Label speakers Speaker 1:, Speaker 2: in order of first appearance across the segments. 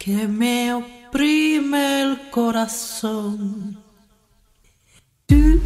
Speaker 1: que
Speaker 2: me oprime
Speaker 3: el corazón. Du,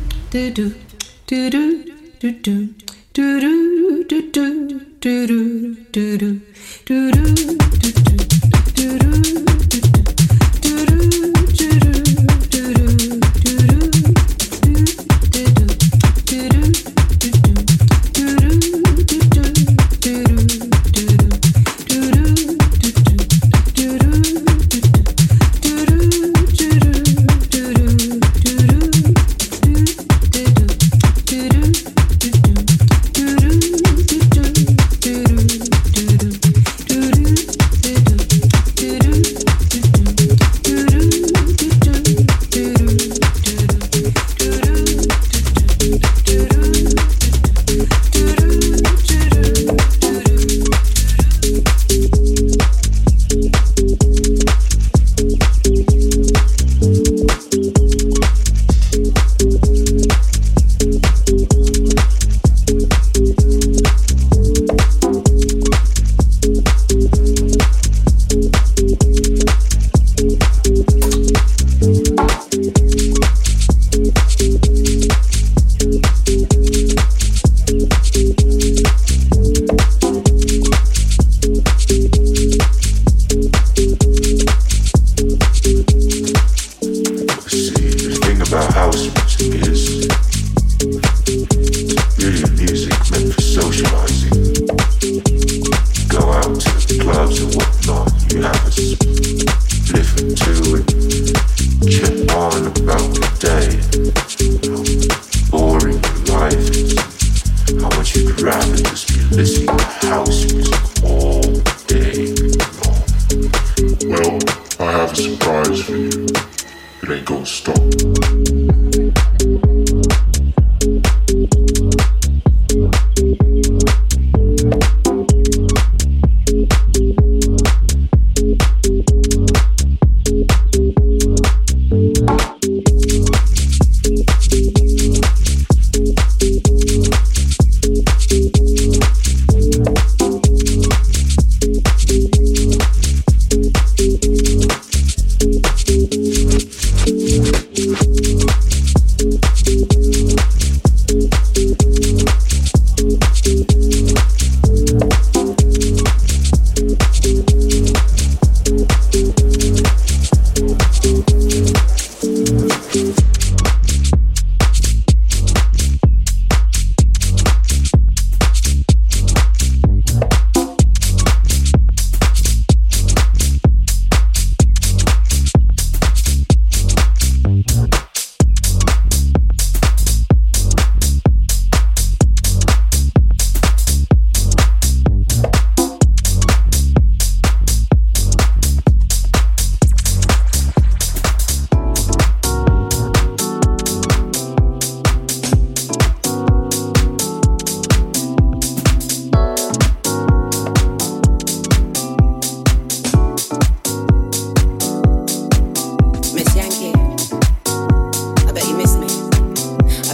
Speaker 3: do. Chip on about the day.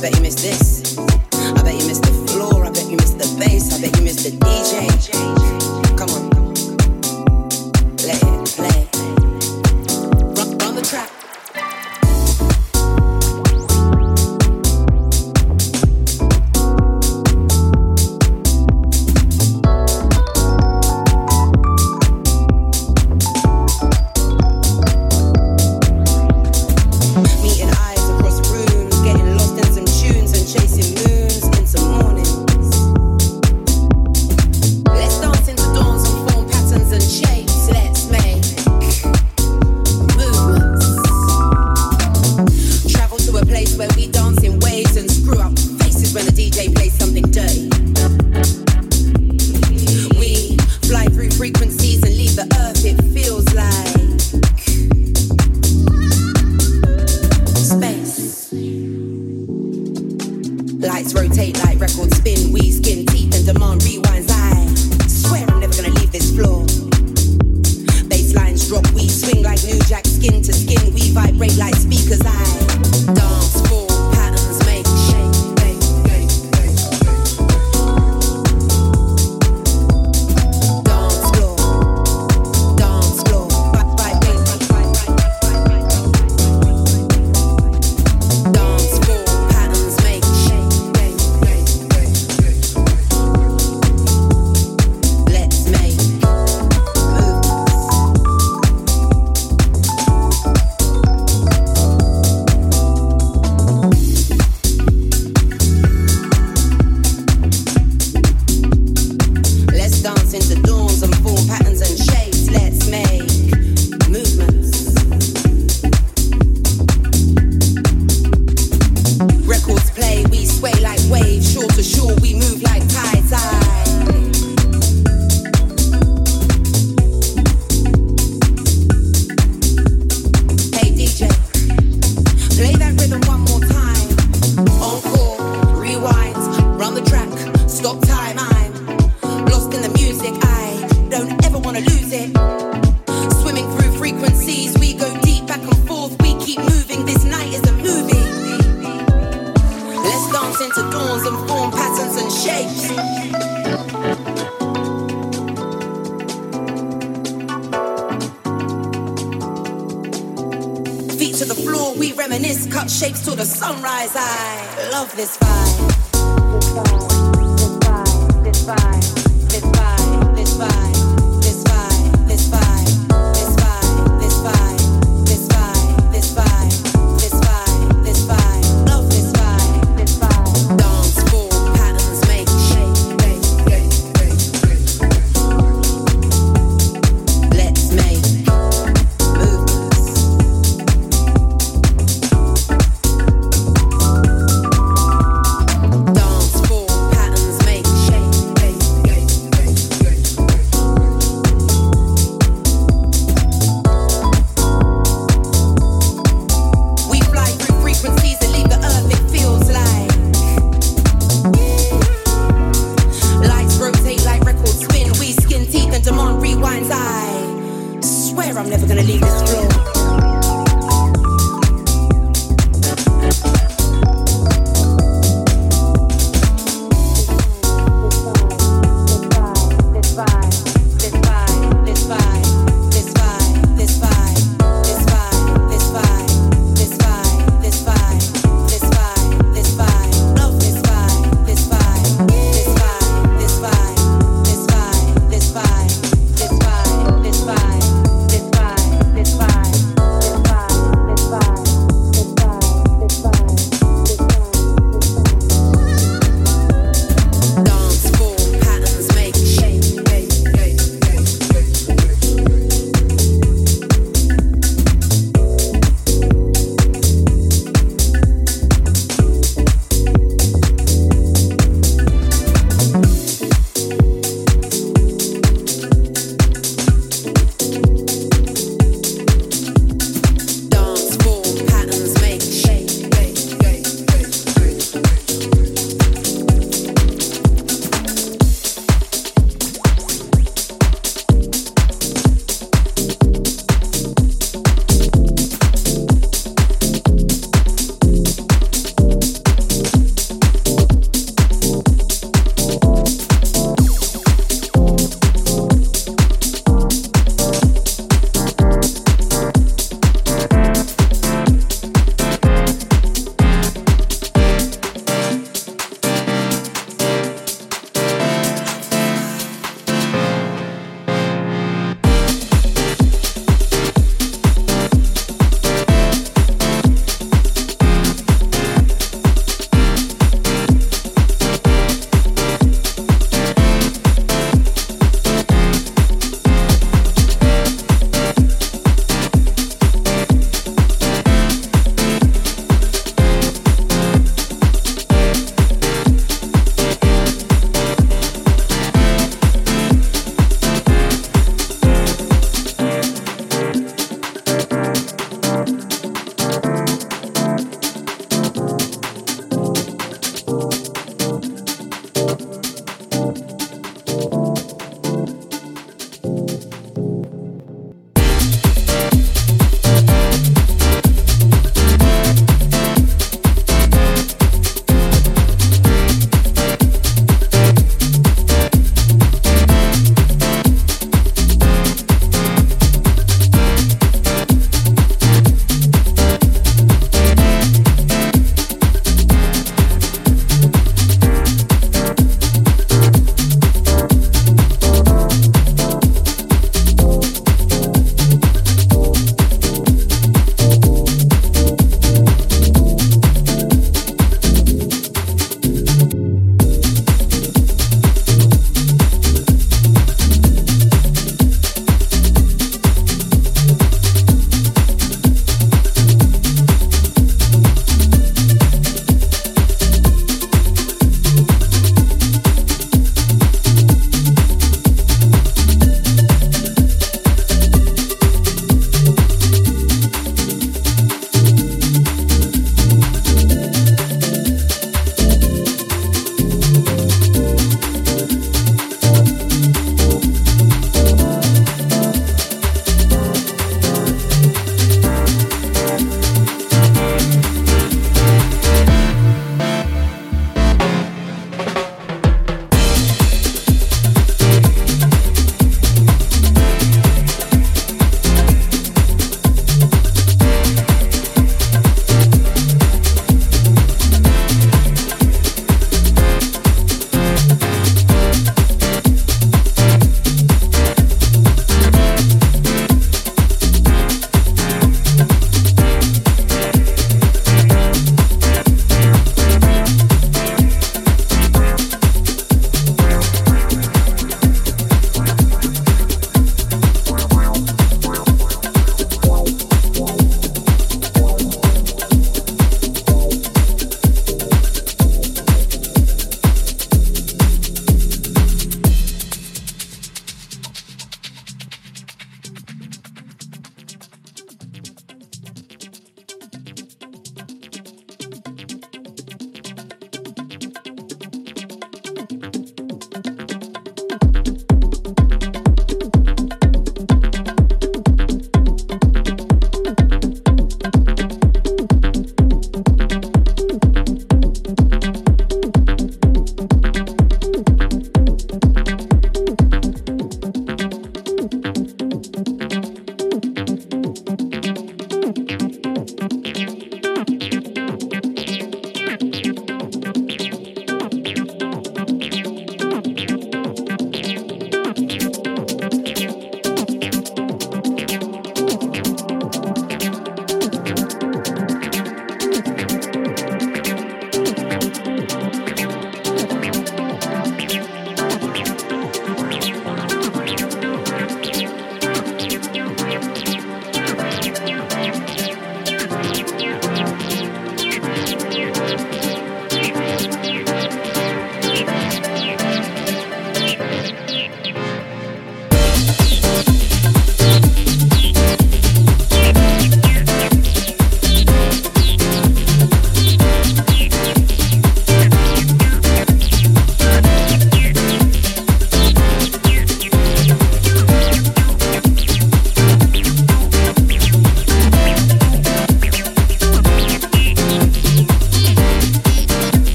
Speaker 3: I bet you miss this. I bet you miss the floor. I bet you miss the bass. I bet you miss the DJ.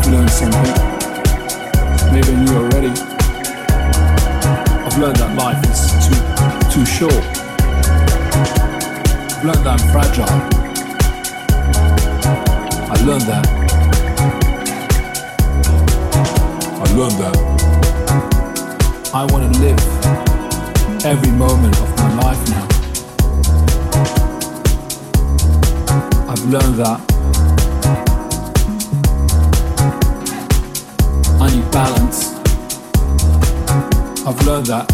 Speaker 3: Maybe I have learned something. Maybe knew already. I've learned that life is too too short. I've learned that I'm fragile. I learned that. I learned that. I want to live every moment of my life now. I've learned that balance. I've learned that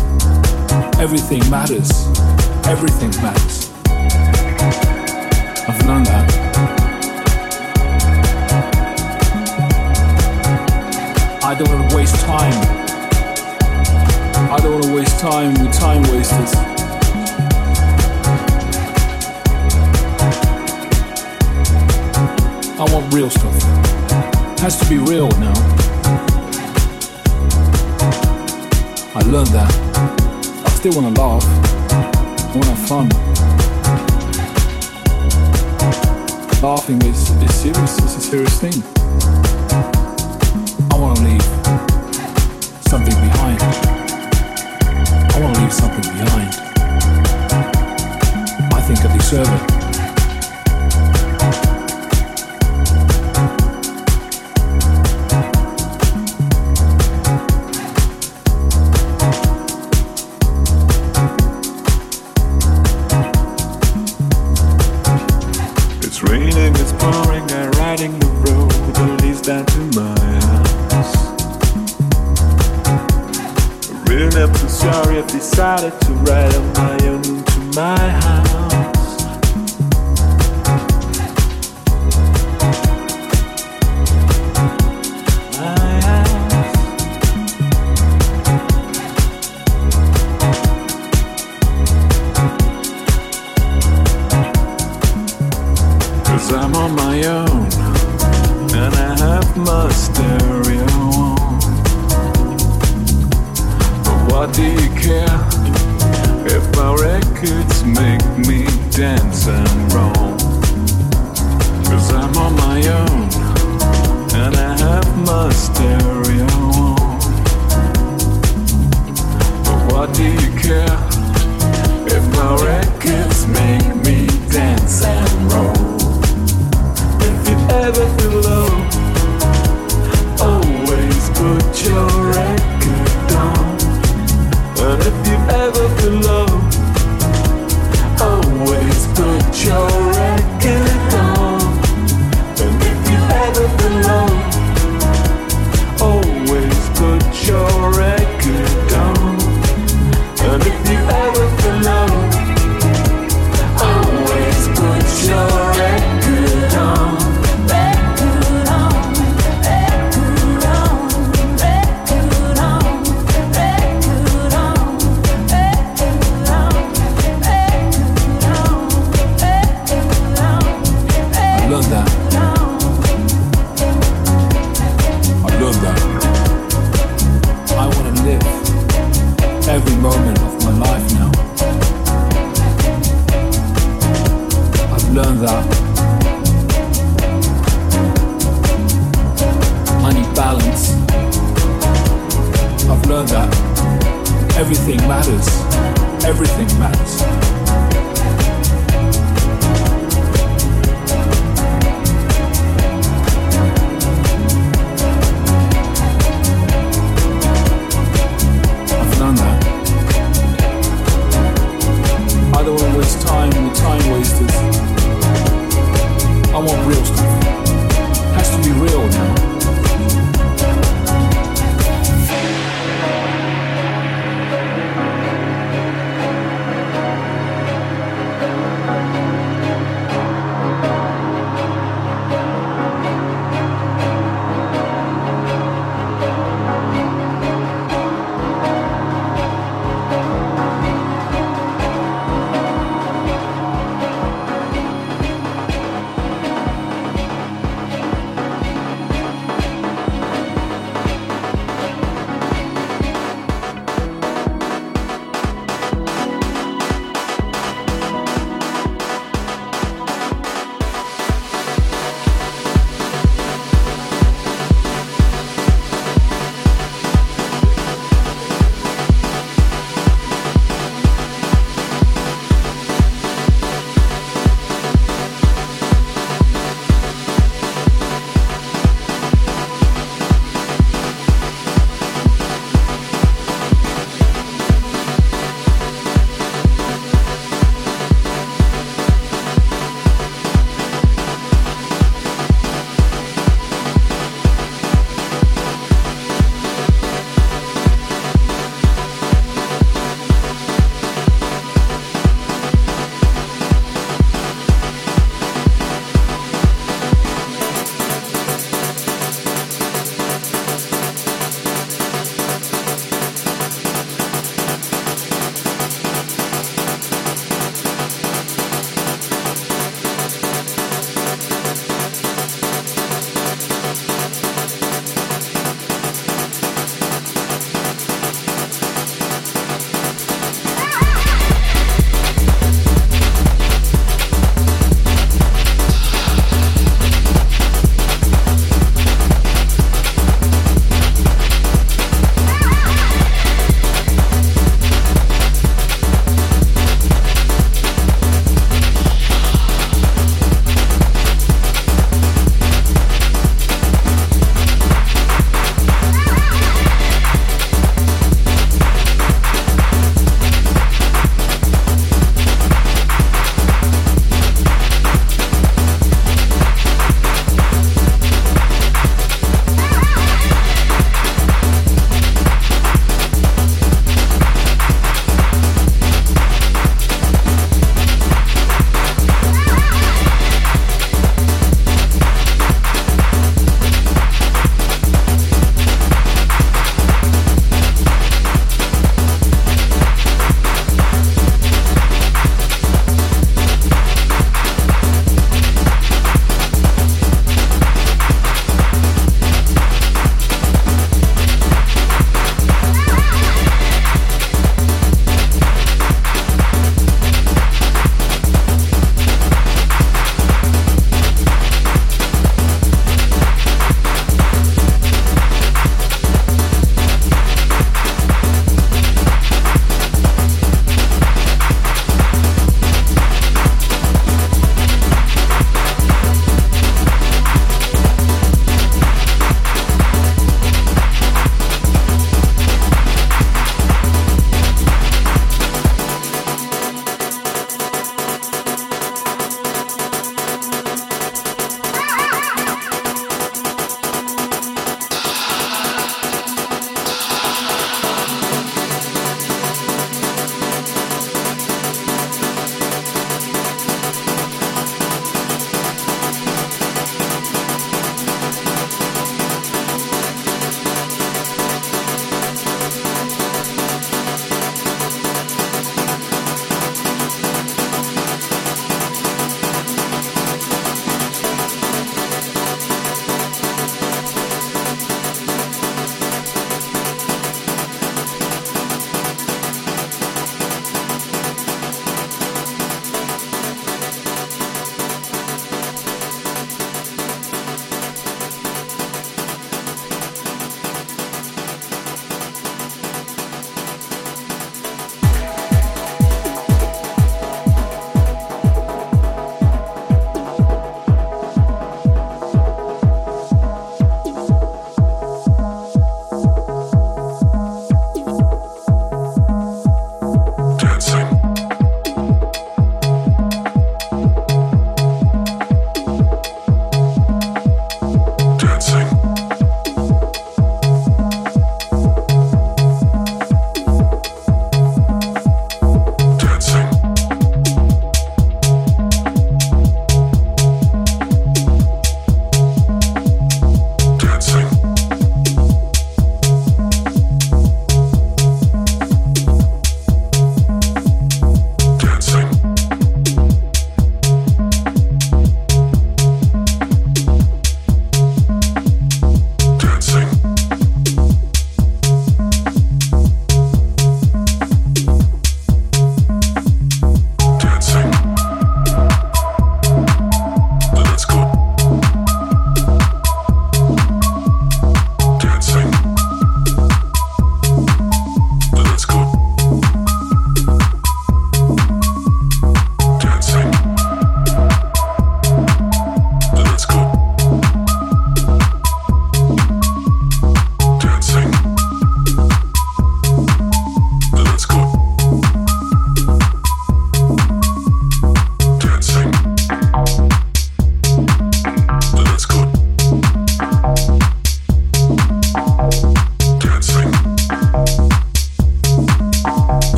Speaker 3: everything matters. Everything matters. I've learned that. I don't want to waste time. I don't want to waste time with time wasters. I want real stuff. It has to be real now. I learned that. I still want to laugh. I want to have fun. Laughing is, is serious. It's a serious thing. I want to leave something behind. I want to leave something behind. I think I deserve it.
Speaker 4: I'm too sorry I've decided to write on my own into my house.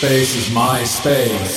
Speaker 3: Space is my space.